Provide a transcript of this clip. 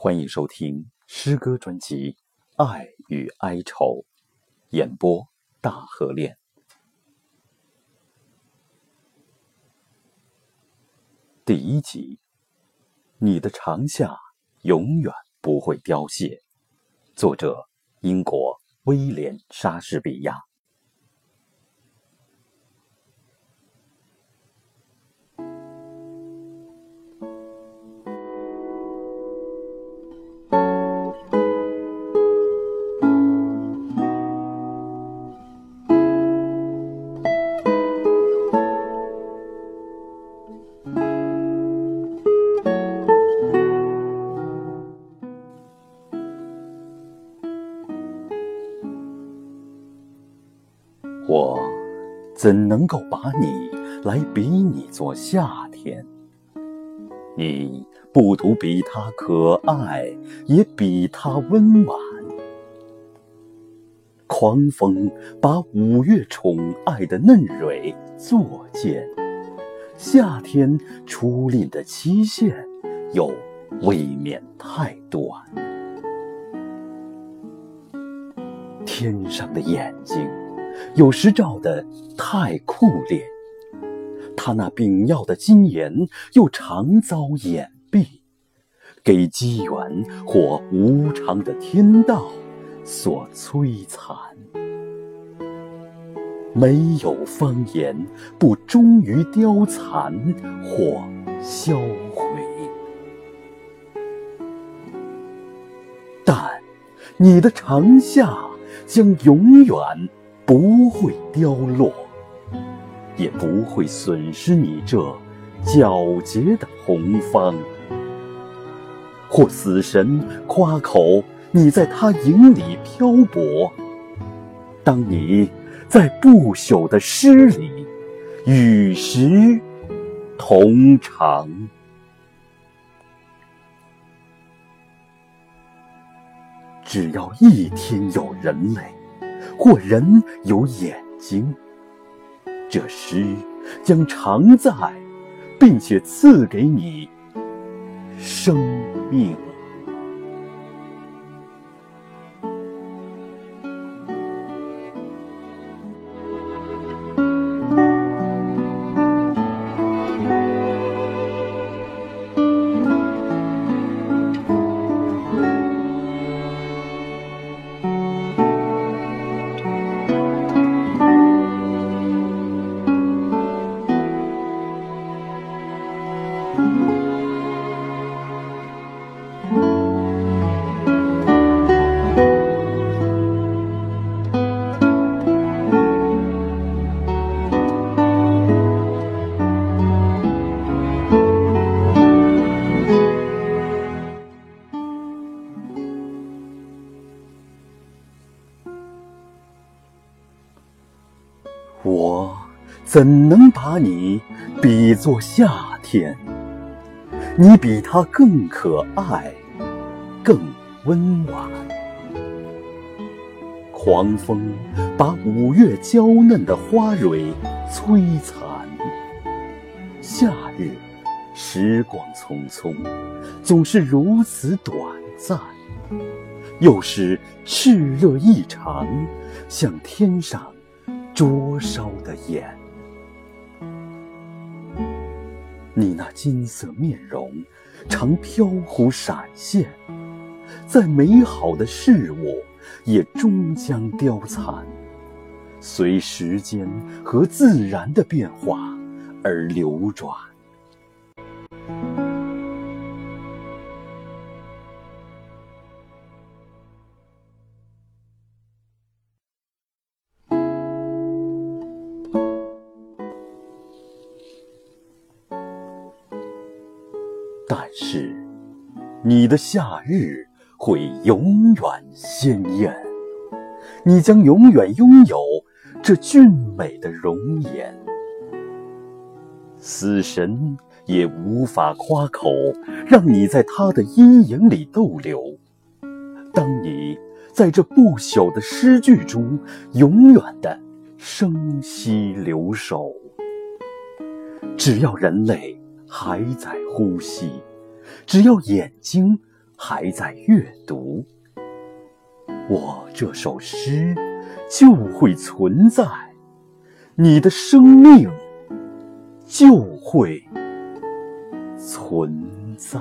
欢迎收听诗歌专辑《爱与哀愁》，演播大河恋。第一集，你的长夏永远不会凋谢。作者：英国威廉·莎士比亚。怎能够把你来比拟作夏天？你不独比它可爱，也比它温婉。狂风把五月宠爱的嫩蕊作践，夏天初恋的期限又未免太短。天上的眼睛。有时照得太酷烈，他那炳耀的金颜又常遭掩蔽，给机缘或无常的天道所摧残。没有方言不终于凋残或销毁，但你的长夏将永远。不会凋落，也不会损失你这皎洁的红芳。或死神夸口你在他影里漂泊，当你在不朽的诗里与时同长。只要一天有人类。或人有眼睛，这诗将常在，并且赐给你生命。怎能把你比作夏天？你比它更可爱，更温婉。狂风把五月娇嫩的花蕊摧残。夏日时光匆匆，总是如此短暂，又是炽热异常，像天上。灼烧的眼，你那金色面容常飘忽闪现，再美好的事物也终将凋残，随时间和自然的变化而流转。但是，你的夏日会永远鲜艳，你将永远拥有这俊美的容颜。死神也无法夸口，让你在他的阴影里逗留。当你在这不朽的诗句中永远的生息留守，只要人类。还在呼吸，只要眼睛还在阅读，我这首诗就会存在，你的生命就会存在。